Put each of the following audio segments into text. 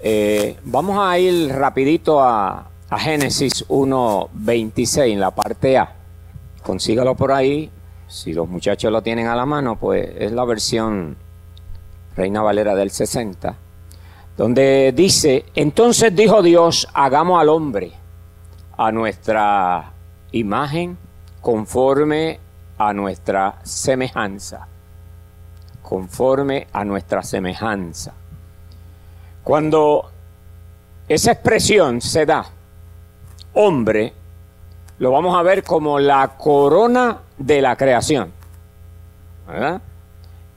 Eh, vamos a ir rapidito a, a Génesis 1.26, en la parte A. Consígalo por ahí. Si los muchachos lo tienen a la mano, pues es la versión Reina Valera del 60, donde dice, entonces dijo Dios, hagamos al hombre a nuestra imagen conforme a nuestra semejanza, conforme a nuestra semejanza. Cuando esa expresión se da, hombre, lo vamos a ver como la corona de la creación. ¿verdad?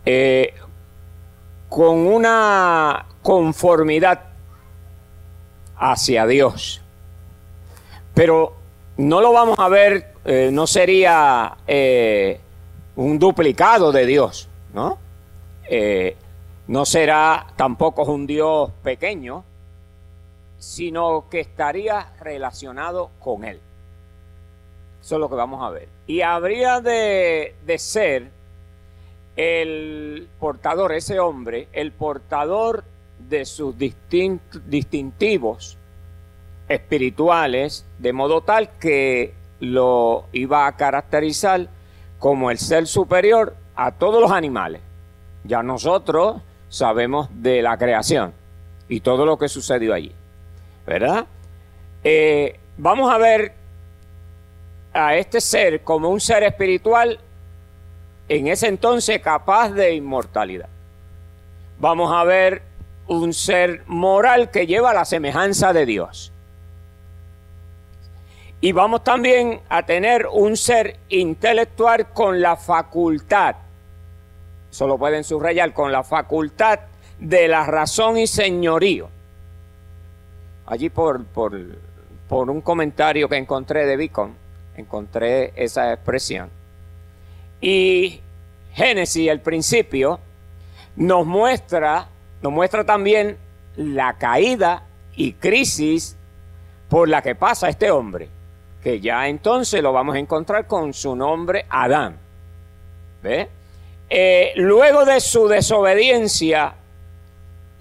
Eh, con una conformidad hacia Dios. Pero no lo vamos a ver, eh, no sería eh, un duplicado de Dios, ¿no? No será tampoco un Dios pequeño, sino que estaría relacionado con Él. Eso es lo que vamos a ver. Y habría de, de ser el portador, ese hombre, el portador de sus distintivos espirituales, de modo tal que lo iba a caracterizar como el ser superior a todos los animales. Ya nosotros sabemos de la creación y todo lo que sucedió allí, ¿verdad? Eh, vamos a ver a este ser como un ser espiritual en ese entonces capaz de inmortalidad. Vamos a ver un ser moral que lleva la semejanza de Dios. Y vamos también a tener un ser intelectual con la facultad, eso lo pueden subrayar, con la facultad de la razón y señorío. Allí por, por, por un comentario que encontré de Bicon, encontré esa expresión y Génesis, el principio, nos muestra, nos muestra también la caída y crisis por la que pasa este hombre, que ya entonces lo vamos a encontrar con su nombre Adán. ¿Ve? Eh, luego de su desobediencia,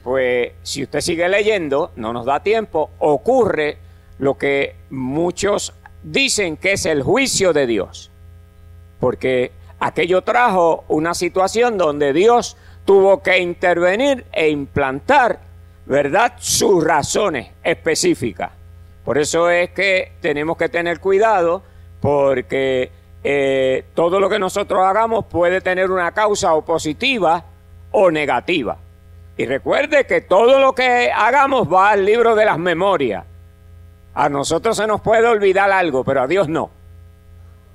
pues si usted sigue leyendo, no nos da tiempo, ocurre lo que muchos dicen que es el juicio de Dios. Porque Aquello trajo una situación donde Dios tuvo que intervenir e implantar, ¿verdad?, sus razones específicas. Por eso es que tenemos que tener cuidado porque eh, todo lo que nosotros hagamos puede tener una causa o positiva o negativa. Y recuerde que todo lo que hagamos va al libro de las memorias. A nosotros se nos puede olvidar algo, pero a Dios no.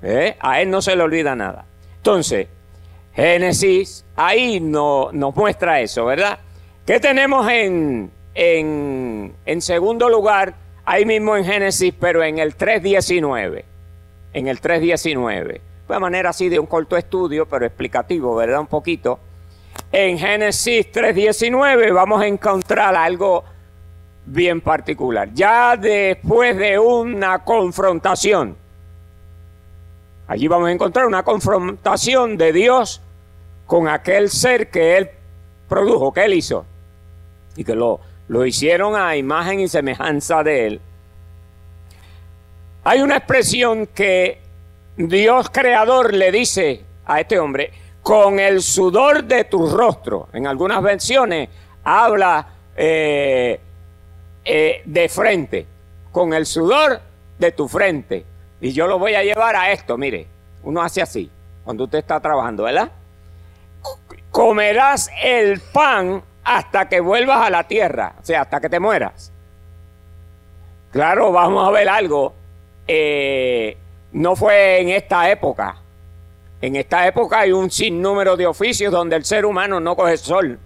¿Eh? A Él no se le olvida nada. Entonces, Génesis ahí no, nos muestra eso, ¿verdad? ¿Qué tenemos en, en, en segundo lugar? Ahí mismo en Génesis, pero en el 3.19. En el 3.19. De manera así de un corto estudio, pero explicativo, ¿verdad? Un poquito. En Génesis 3.19 vamos a encontrar algo bien particular. Ya después de una confrontación Allí vamos a encontrar una confrontación de Dios con aquel ser que Él produjo, que Él hizo, y que lo, lo hicieron a imagen y semejanza de Él. Hay una expresión que Dios creador le dice a este hombre, con el sudor de tu rostro. En algunas versiones habla eh, eh, de frente, con el sudor de tu frente. Y yo lo voy a llevar a esto, mire, uno hace así, cuando usted está trabajando, ¿verdad? Comerás el pan hasta que vuelvas a la tierra, o sea, hasta que te mueras. Claro, vamos a ver algo. Eh, no fue en esta época. En esta época hay un sinnúmero de oficios donde el ser humano no coge sol.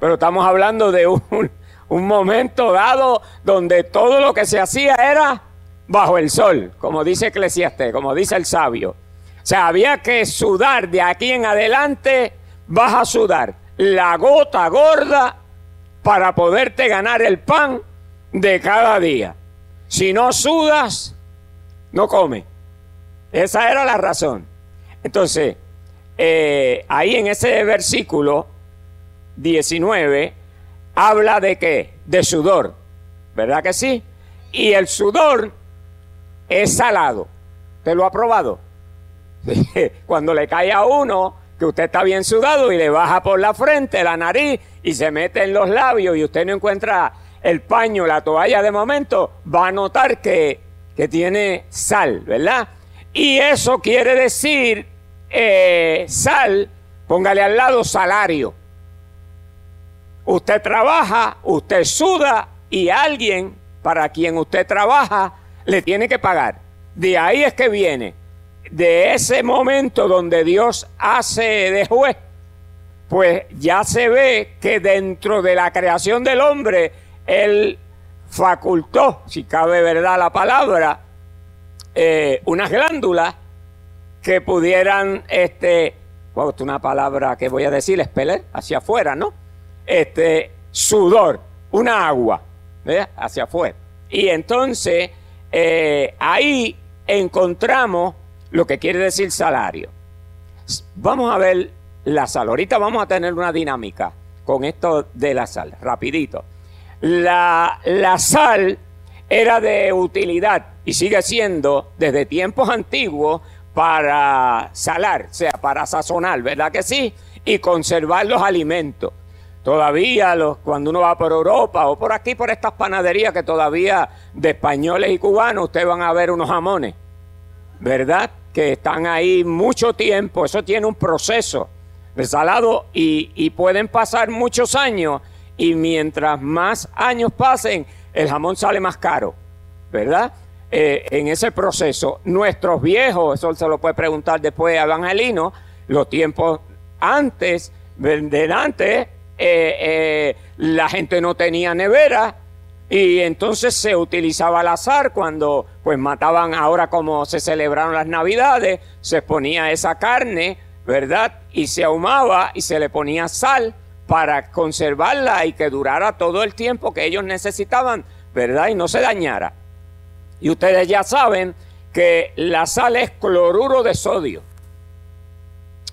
Pero estamos hablando de un, un momento dado donde todo lo que se hacía era bajo el sol, como dice Eclesiastes, como dice el sabio. O sea, había que sudar de aquí en adelante, vas a sudar la gota gorda para poderte ganar el pan de cada día. Si no sudas, no come. Esa era la razón. Entonces, eh, ahí en ese versículo 19, habla de qué? De sudor, ¿verdad que sí? Y el sudor es salado. ¿Te lo ha probado? Cuando le cae a uno que usted está bien sudado y le baja por la frente, la nariz y se mete en los labios y usted no encuentra el paño, la toalla de momento, va a notar que, que tiene sal, ¿verdad? Y eso quiere decir eh, sal, póngale al lado salario. Usted trabaja, usted suda y alguien para quien usted trabaja le tiene que pagar. De ahí es que viene, de ese momento donde Dios hace de juez, pues ya se ve que dentro de la creación del hombre, Él facultó, si cabe verdad la palabra, eh, unas glándulas que pudieran, este, una palabra que voy a decir, expeler hacia afuera, ¿no? Este, sudor, una agua, hacia afuera. Y entonces eh, ahí encontramos lo que quiere decir salario. Vamos a ver la sal. Ahorita vamos a tener una dinámica con esto de la sal, rapidito. La, sal era de utilidad y sigue siendo desde tiempos antiguos para salar, o sea, para sazonar, ¿verdad que sí? Y conservar los alimentos. Todavía los, cuando uno va por Europa o por aquí, por estas panaderías que todavía de españoles y cubanos, ustedes van a ver unos jamones, ¿verdad? Que están ahí mucho tiempo, eso tiene un proceso de salado y pueden pasar muchos años y mientras más años pasen, el jamón sale más caro, ¿verdad? Eh, en ese proceso, nuestros viejos, eso se lo puede preguntar después a Evangelino, los tiempos antes, de antes, eh, eh, la gente no tenía nevera y entonces se utilizaba el azar cuando pues mataban ahora como se celebraron las navidades, se ponía esa carne, ¿verdad? Y se ahumaba y se le ponía sal para conservarla y que durara todo el tiempo que ellos necesitaban, ¿verdad? Y no se dañara. Y ustedes ya saben que la sal es cloruro de sodio.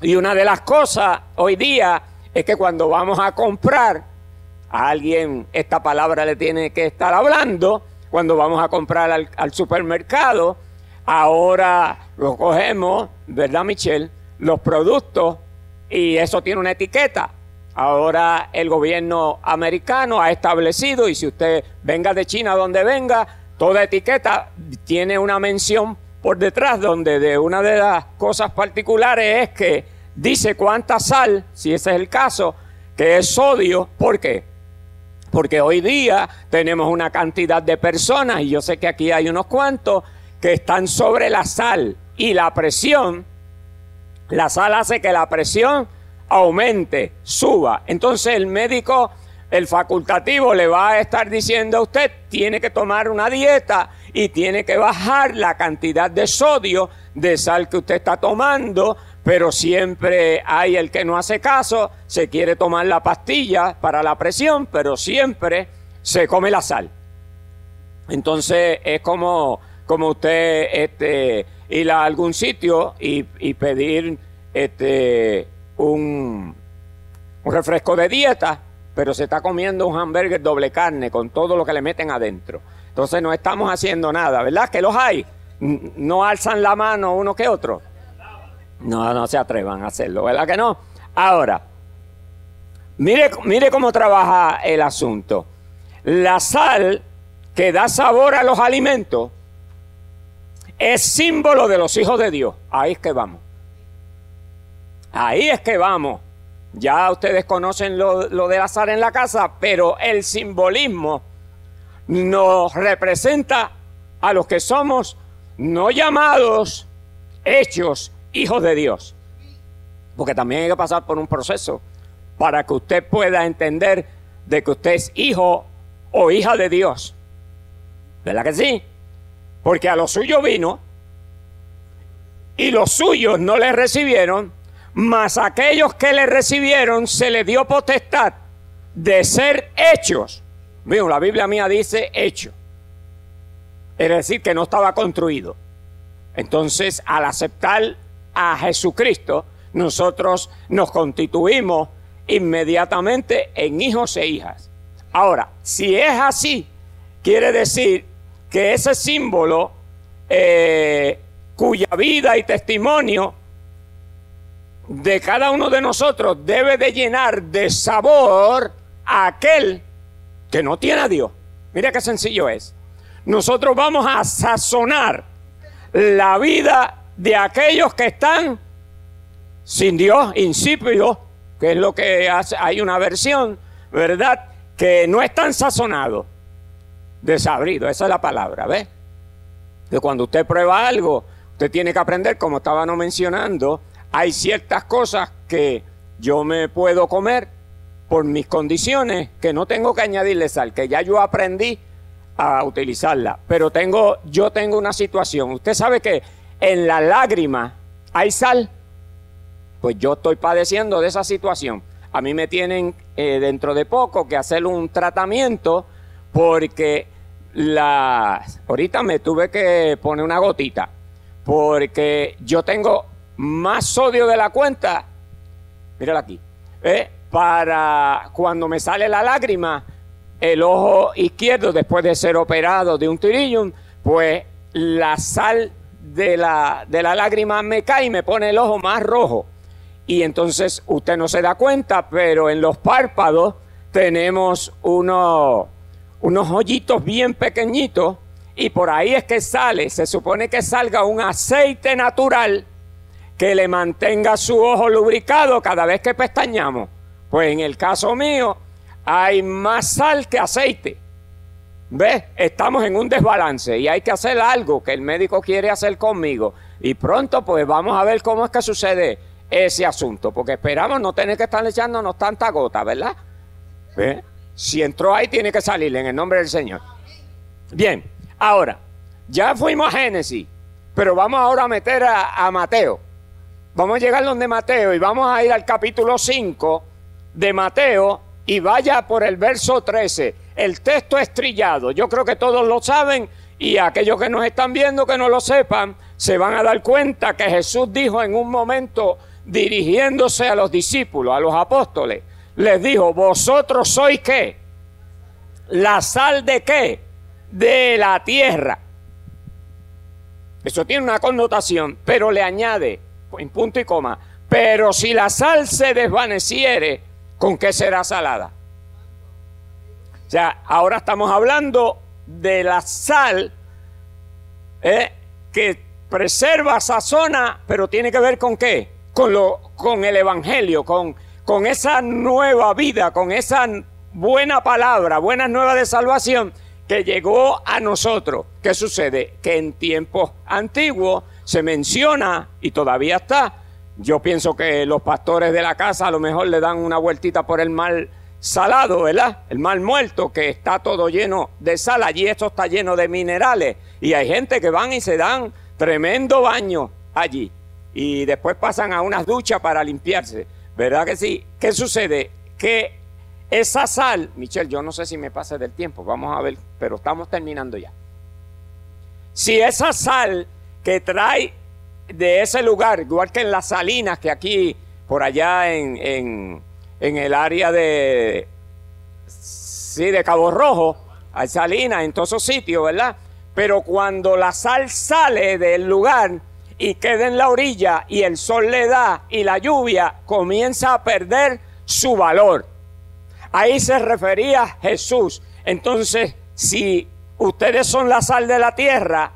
Y una de las cosas hoy día es que cuando vamos a comprar, a alguien esta palabra le tiene que estar hablando, cuando vamos a comprar al, supermercado, ahora lo cogemos, ¿verdad Michelle? Los productos y eso tiene una etiqueta. Ahora el gobierno americano ha establecido, y si usted venga de China donde venga, toda etiqueta tiene una mención por detrás donde de una de las cosas particulares es que dice cuánta sal, si ese es el caso, que es sodio. ¿Por qué? Porque hoy día tenemos una cantidad de personas, y yo sé que aquí hay unos cuantos, que están sobre la sal y la presión. La sal hace que la presión aumente, suba. Entonces el médico, el facultativo, le va a estar diciendo a usted, tiene que tomar una dieta y tiene que bajar la cantidad de sodio de sal que usted está tomando pero siempre hay el que no hace caso, se quiere tomar la pastilla para la presión, pero siempre se come la sal. Entonces es como, como usted este, ir a algún sitio y, pedir este, un, refresco de dieta, pero se está comiendo un hamburger doble carne con todo lo que le meten adentro. Entonces no estamos haciendo nada, ¿verdad? Que los hay. No alzan la mano uno que otro. No, no se atrevan a hacerlo, ¿verdad que no? Ahora, mire, mire cómo trabaja el asunto. La sal que da sabor a los alimentos es símbolo de los hijos de Dios. Ahí es que vamos. Ahí es que vamos. Ya ustedes conocen lo, lo, de la sal en la casa, pero el simbolismo nos representa a los que somos no llamados, hechos hijos de Dios. Porque también hay que pasar por un proceso para que usted pueda entender de que usted es hijo o hija de Dios. ¿Verdad que sí? Porque a los suyos vino y los suyos no le recibieron, mas a aquellos que le recibieron se le dio potestad de ser hechos. Miren, la Biblia mía dice hecho. Es decir, que no estaba construido. Entonces, al aceptar a Jesucristo, nosotros nos constituimos inmediatamente en hijos e hijas. Ahora, si es así, quiere decir que ese símbolo eh, cuya vida y testimonio de cada uno de nosotros debe de llenar de sabor a aquel que no tiene a Dios. Mira qué sencillo es. Nosotros vamos a sazonar la vida de aquellos que están sin Dios, insípidos, que es lo que hace, hay una versión, ¿verdad? Que no están sazonados, desabridos, esa es la palabra, ¿ves? Que cuando usted prueba algo, usted tiene que aprender, como estábamos mencionando, hay ciertas cosas que yo me puedo comer por mis condiciones, que no tengo que añadirle sal, que ya yo aprendí a utilizarla. Pero tengo, yo tengo una situación. Usted sabe que en la lágrima hay sal. Pues yo estoy padeciendo de esa situación. A mí me tienen eh, dentro de poco que hacer un tratamiento porque la ahorita me tuve que poner una gotita porque yo tengo más sodio de la cuenta. Mírala aquí. ¿eh? Para cuando me sale la lágrima, el ojo izquierdo, después de ser operado de un tirillum, pues la sal de la, de la lágrima me cae y me pone el ojo más rojo. Y entonces usted no se da cuenta, pero en los párpados tenemos unos, unos hoyitos bien pequeñitos y por ahí es que sale, se supone que salga un aceite natural que le mantenga su ojo lubricado cada vez que pestañamos. Pues en el caso mío hay más sal que aceite. ¿Ves? Estamos en un desbalance y hay que hacer algo que el médico quiere hacer conmigo. Y pronto pues vamos a ver cómo es que sucede ese asunto, porque esperamos no tener que estar echándonos tanta gota, ¿verdad? Si entró ahí tiene que salir en el nombre del Señor. Bien, ahora, ya fuimos a Génesis, pero vamos ahora a meter a, a Mateo. Vamos a llegar donde Mateo y vamos a ir al capítulo 5 de Mateo y vaya por el verso 13. El texto es trillado. Yo creo que todos lo saben y aquellos que nos están viendo que no lo sepan se van a dar cuenta que Jesús dijo en un momento dirigiéndose a los discípulos, a los apóstoles, les dijo, vosotros sois qué? La sal de qué? De la tierra. Eso tiene una connotación, pero le añade, en punto y coma. Pero si la sal se desvaneciere, ¿con qué será salada? O sea, ahora estamos hablando de la sal eh, que preserva, sazona, pero tiene que ver con qué? Con, lo, con el Evangelio, con, con esa nueva vida, con esa buena palabra, buena nueva de salvación que llegó a nosotros. ¿Qué sucede? Que en tiempos antiguos se menciona, y todavía está, yo pienso que los pastores de la casa a lo mejor le dan una vueltita por el mal salado, ¿verdad? El mal muerto, que está todo lleno de sal. Allí esto está lleno de minerales. Y hay gente que van y se dan tremendo baño allí. Y después pasan a unas duchas para limpiarse. ¿Verdad que sí? ¿Qué sucede? Que esa sal, Michelle, yo no sé si me pase del tiempo, vamos a ver, pero estamos terminando ya. Si esa sal que trae de ese lugar, igual que en las salinas, que aquí, por allá en, en, el área de, sí, de Cabo Rojo, hay salinas en todos esos sitios, ¿verdad? Pero cuando la sal sale del lugar y queda en la orilla y el sol le da y la lluvia comienza a perder su valor. Ahí se refería Jesús. Entonces, si ustedes son la sal de la tierra,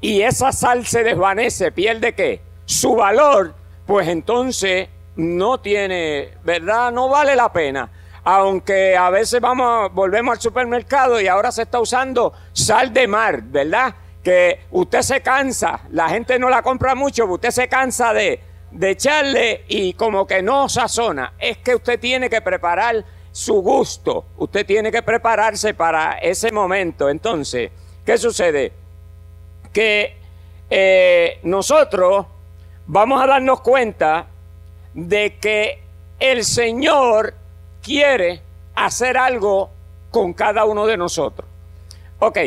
y esa sal se desvanece, pierde qué? Su valor, pues entonces no tiene, ¿verdad? No vale la pena. Aunque a veces vamos, volvemos al supermercado y ahora se está usando sal de mar, ¿verdad? Que usted se cansa, la gente no la compra mucho, usted se cansa de, de echarle y como que no sazona. Es que usted tiene que preparar su gusto, usted tiene que prepararse para ese momento. Entonces, ¿qué sucede? Que eh, nosotros vamos a darnos cuenta de que el Señor quiere hacer algo con cada uno de nosotros. Ok,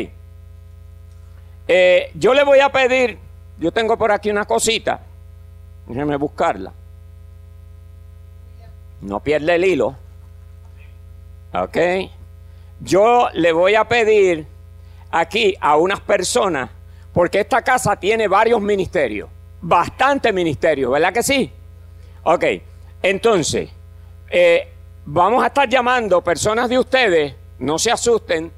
eh, yo le voy a pedir, yo tengo por aquí una cosita, déjeme buscarla. No pierde el hilo. Ok, yo le voy a pedir aquí a unas personas, porque esta casa tiene varios ministerios, bastante ministerios, ¿verdad que sí? Ok, entonces, eh, vamos a estar llamando personas de ustedes, no se asusten,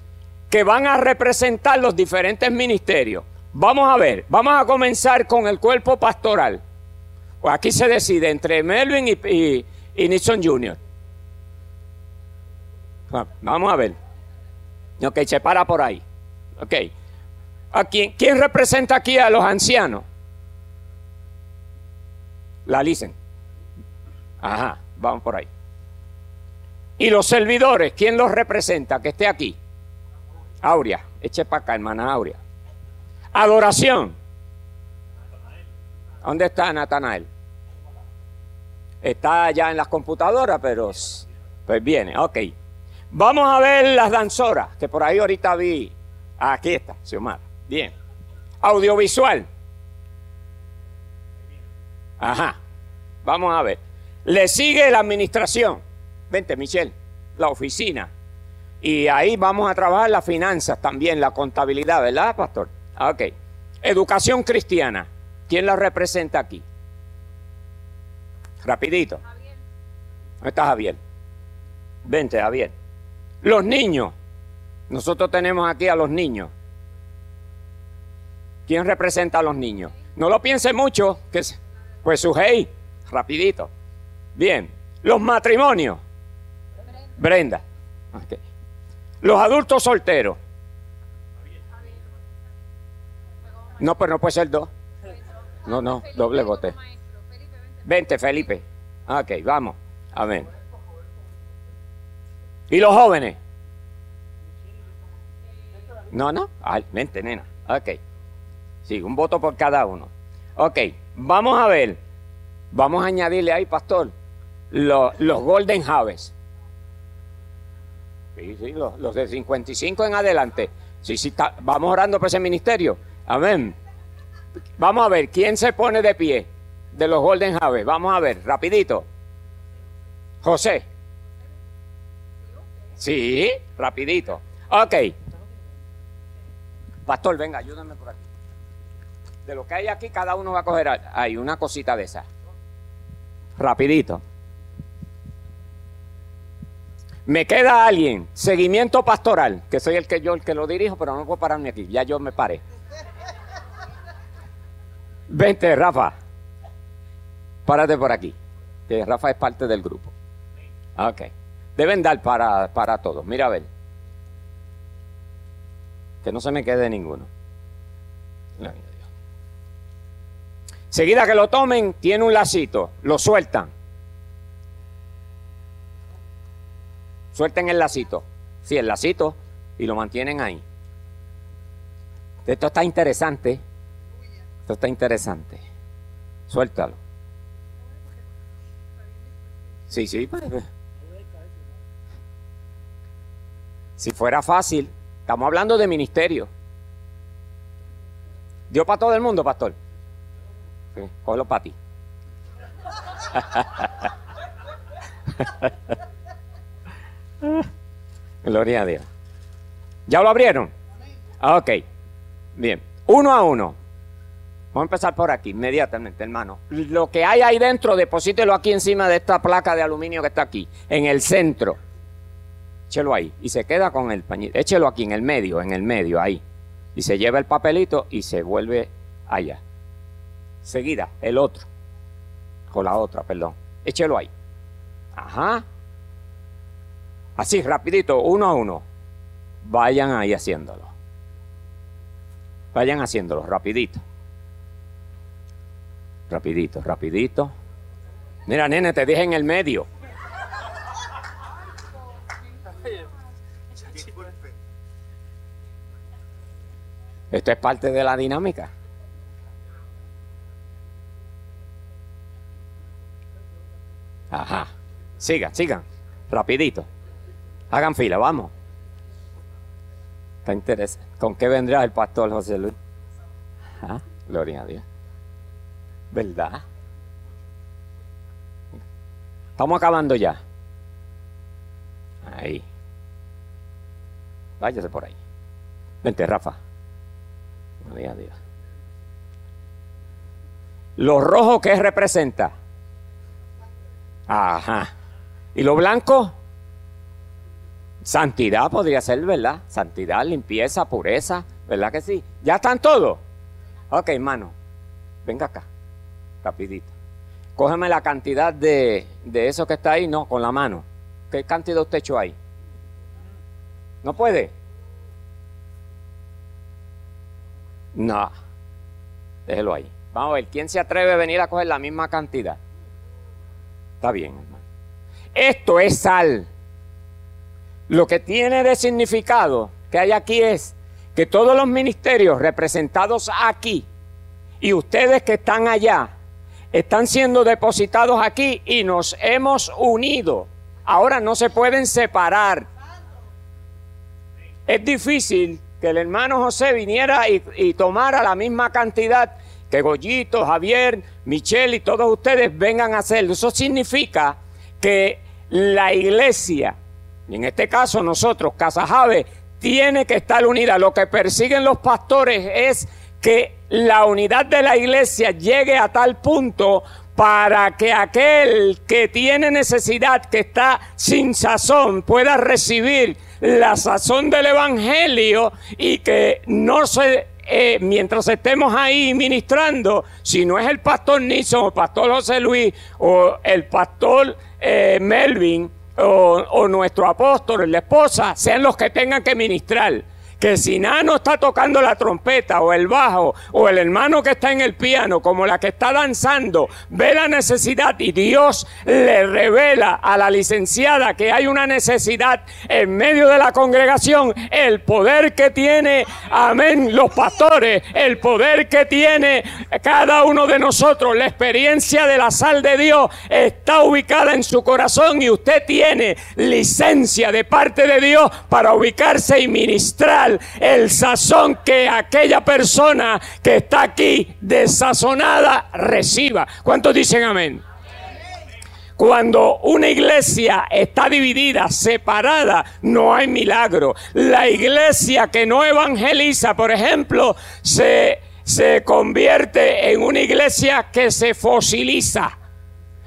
que van a representar los diferentes ministerios. Vamos a ver, vamos a comenzar con el cuerpo pastoral. Pues aquí se decide entre Melvin y, y, Nixon Jr. Vamos a ver. Ok, se para por ahí. Ok. ¿A quién, representa aquí a los ancianos? La licen. Ajá, vamos por ahí. Y los servidores, ¿quién los representa? Que esté aquí. Aurea, eche para acá, hermana Aurea. Adoración. ¿Dónde está Natanael? Está allá en las computadoras, pero pues viene, ok. Vamos a ver las danzoras, que por ahí ahorita vi. Aquí está, Xiomara. Bien. Audiovisual. Ajá. Vamos a ver. Le sigue la administración. Vente, Michelle. La oficina. Y ahí vamos a trabajar las finanzas también, la contabilidad, ¿verdad, pastor? Ok. Educación cristiana. ¿Quién la representa aquí? Rapidito. ¿Dónde está Javier? Vente, Javier. Los niños. Nosotros tenemos aquí a los niños. ¿Quién representa a los niños? No lo piense mucho, pues su hey, rapidito. Bien. Los matrimonios. Brenda. Los adultos solteros. No, pero no puede ser dos. No, no, doble bote. Vente, Felipe. Ok, vamos. Amén. ¿Y los jóvenes? No, no. Ay, vente, nena. Ok. Sí, un voto por cada uno. Ok, vamos a ver. Vamos a añadirle ahí, pastor, los, Golden Javes. Sí, sí, los, de 55 en adelante. Sí, sí, vamos orando por ese ministerio. Amén. Vamos a ver, ¿quién se pone de pie? de los Golden Javes. Vamos a ver, rapidito. José. Sí, rapidito. Ok. Pastor, venga, ayúdame por aquí. De lo que hay aquí, cada uno va a coger ahí una cosita de esa. Rapidito. Me queda alguien, seguimiento pastoral, que soy el que yo el que lo dirijo, pero no puedo pararme aquí. Ya yo me paré. Vente, Rafa. Párate por aquí, que Rafa es parte del grupo. Ok. Deben dar para, para todos. Mira a ver. Que no se me quede ninguno. Seguida que lo tomen, tiene un lacito. Lo sueltan. Suelten el lacito. Sí, el lacito. Y lo mantienen ahí. Esto está interesante. Esto está interesante. Suéltalo. Sí, sí. Pues. Si fuera fácil, estamos hablando de ministerio. ¿Dio para todo el mundo, pastor? Sí, para ti. Gloria a Dios. ¿Ya lo abrieron? Ah, ok. Bien. Uno a uno. Vamos a empezar por aquí, inmediatamente, hermano. Lo que hay ahí dentro, deposítelo aquí encima de esta placa de aluminio que está aquí, en el centro. Échelo ahí. Y se queda con el pañito. Échelo aquí, en el medio, en el medio, ahí. Y se lleva el papelito y se vuelve allá. Seguida, el otro. Con la otra, perdón. Échelo ahí. Ajá. Así, rapidito, uno a uno. Vayan ahí haciéndolo. Vayan haciéndolo, rapidito. Rapidito, rapidito. Mira, nene, te dije en el medio. Esto es parte de la dinámica. Ajá. Sigan, sigan. Rapidito. Hagan fila, vamos. Está interesante. ¿Con qué vendrá el pastor José Luis? ¿Ah? Gloria a Dios. ¿Verdad? Estamos acabando ya. Ahí. Váyase por ahí. Vente, Rafa. Dios, Dios. ¿Lo rojo qué representa? Ajá. ¿Y lo blanco? Santidad podría ser, ¿verdad? Santidad, limpieza, pureza, ¿verdad que sí? ¿Ya están todos? Ok, hermano, venga acá, rapidito. Cógeme la cantidad de, de eso que está ahí, no, con la mano. ¿Qué cantidad usted echó ahí? ¿No puede? No. Déjelo ahí. Vamos a ver, ¿quién se atreve a venir a coger la misma cantidad? Está bien, hermano. Esto es sal. Lo que tiene de significado que hay aquí es que todos los ministerios representados aquí y ustedes que están allá están siendo depositados aquí y nos hemos unido. Ahora no se pueden separar. Es difícil que el hermano José viniera y, tomara la misma cantidad que Goyito, Javier, Michelle y todos ustedes vengan a hacerlo. Eso significa que la iglesia, y en este caso nosotros, Casa Jave, tiene que estar unida. Lo que persiguen los pastores es que la unidad de la iglesia llegue a tal punto para que aquel que tiene necesidad, que está sin sazón, pueda recibir la sazón del Evangelio y que no se eh, mientras estemos ahí ministrando, si no es el pastor Nixon o el pastor José Luis o el pastor eh, Melvin o, o nuestro apóstol, la esposa, sean los que tengan que ministrar que si Nano está tocando la trompeta o el bajo o el hermano que está en el piano como la que está danzando ve la necesidad y Dios le revela a la licenciada que hay una necesidad en medio de la congregación, el poder que tiene, amén, los pastores, el poder que tiene cada uno de nosotros, la experiencia de la sal de Dios está ubicada en su corazón y usted tiene licencia de parte de Dios para ubicarse y ministrar el sazón que aquella persona que está aquí desazonada reciba. ¿Cuántos dicen amén? Cuando una iglesia está dividida, separada, no hay milagro. La iglesia que no evangeliza, por ejemplo, se, se convierte en una iglesia que se fosiliza.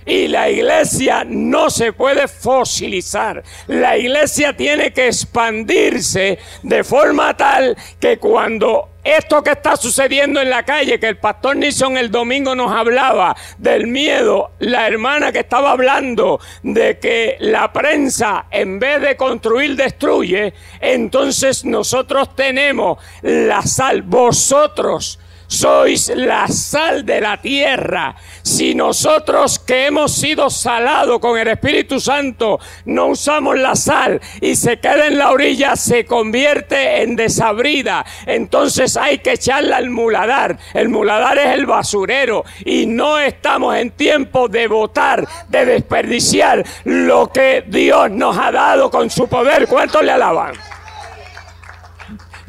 Y la iglesia no se puede fosilizar. La iglesia tiene que expandirse de forma tal que cuando esto que está sucediendo en la calle, que el pastor Nixon el domingo nos hablaba del miedo, la hermana que estaba hablando de que la prensa en vez de construir destruye, entonces nosotros tenemos la sal, vosotros sois la sal de la tierra. Si nosotros que hemos sido salados con el Espíritu Santo no usamos la sal y se queda en la orilla, se convierte en desabrida. Entonces hay que echarla al muladar. El muladar es el basurero y no estamos en tiempo de votar, de desperdiciar lo que Dios nos ha dado con su poder. ¿Cuánto le alaban?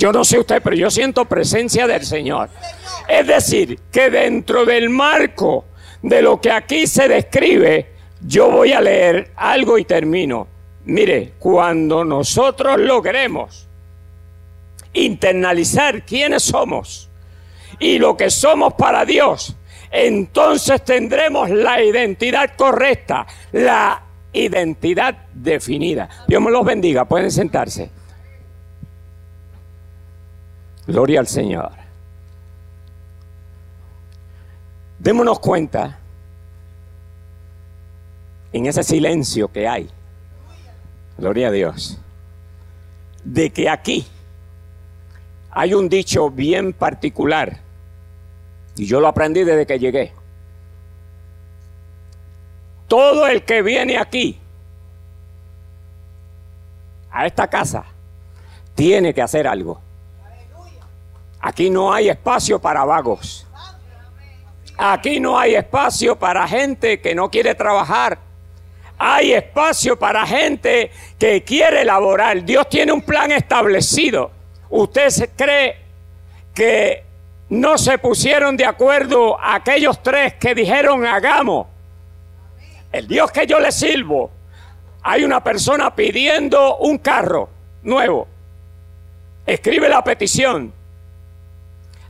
Yo no sé usted, pero yo siento presencia del Señor. Es decir, que dentro del marco de lo que aquí se describe, yo voy a leer algo y termino. Mire, cuando nosotros logremos internalizar quiénes somos y lo que somos para Dios, entonces tendremos la identidad correcta, la identidad definida. Dios me los bendiga, pueden sentarse. Gloria al Señor. Démonos cuenta en ese silencio que hay, gloria a Dios, de que aquí hay un dicho bien particular, y yo lo aprendí desde que llegué. Todo el que viene aquí, a esta casa, tiene que hacer algo. Aquí no hay espacio para vagos. Aquí no hay espacio para gente que no quiere trabajar. Hay espacio para gente que quiere laborar. Dios tiene un plan establecido. ¿Usted cree que no se pusieron de acuerdo aquellos tres que dijeron hagamos? El Dios que yo le sirvo, hay una persona pidiendo un carro nuevo escribe la petición,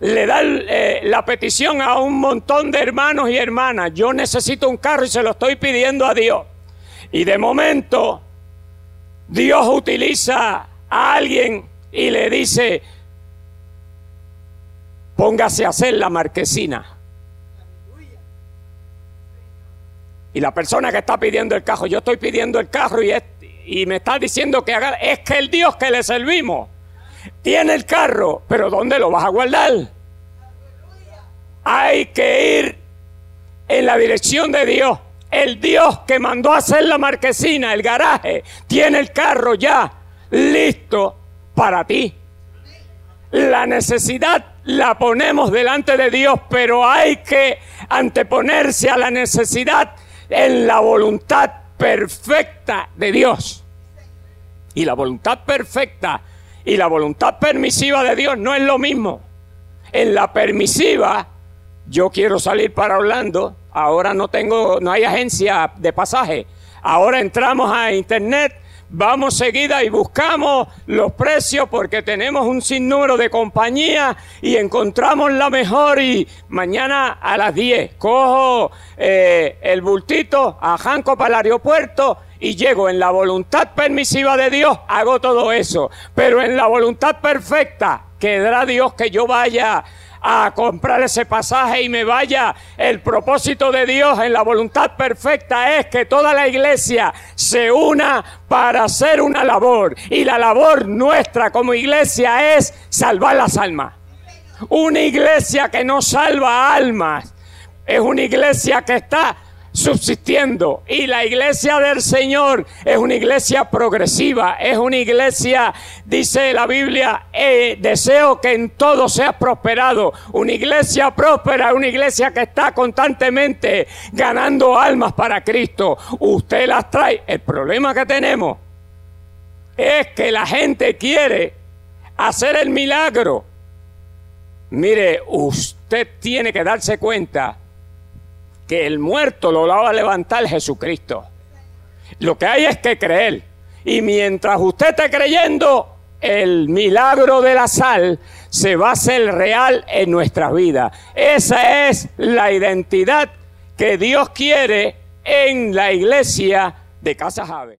le da eh, la petición a un montón de hermanos y hermanas, yo necesito un carro y se lo estoy pidiendo a Dios. Y de momento Dios utiliza a alguien y le dice, póngase a hacer la marquesina. Y la persona que está pidiendo el carro, yo estoy pidiendo el carro y, y me está diciendo que haga, es que el Dios que le servimos tiene el carro, pero ¿dónde lo vas a guardar? Hay que ir en la dirección de Dios. El Dios que mandó a hacer la marquesina, el garaje, tiene el carro ya listo para ti. La necesidad la ponemos delante de Dios, pero hay que anteponerse a la necesidad en la voluntad perfecta de Dios. Y la voluntad perfecta y la voluntad permisiva de Dios no es lo mismo. En la permisiva, yo quiero salir para Orlando, ahora no tengo, no hay agencia de pasaje. Ahora entramos a internet, vamos seguida y buscamos los precios porque tenemos un sinnúmero de compañías y encontramos la mejor y mañana a las 10 cojo eh, el bultito a Janco para el aeropuerto y llego en la voluntad permisiva de Dios, hago todo eso. Pero en la voluntad perfecta, quedará Dios que yo vaya a comprar ese pasaje y me vaya. El propósito de Dios en la voluntad perfecta es que toda la iglesia se una para hacer una labor. Y la labor nuestra como iglesia es salvar las almas. Una iglesia que no salva almas. Es una iglesia que está subsistiendo. Y la iglesia del Señor es una iglesia progresiva, es una iglesia, dice la Biblia, eh, deseo que en todo sea prosperado. Una iglesia próspera, una iglesia que está constantemente ganando almas para Cristo. Usted las trae. El problema que tenemos es que la gente quiere hacer el milagro. Mire, usted tiene que darse cuenta que el muerto lo va a levantar Jesucristo. Lo que hay es que creer. Y mientras usted esté creyendo, el milagro de la sal se va a hacer real en nuestra vida. Esa es la identidad que Dios quiere en la iglesia de Casa Jave.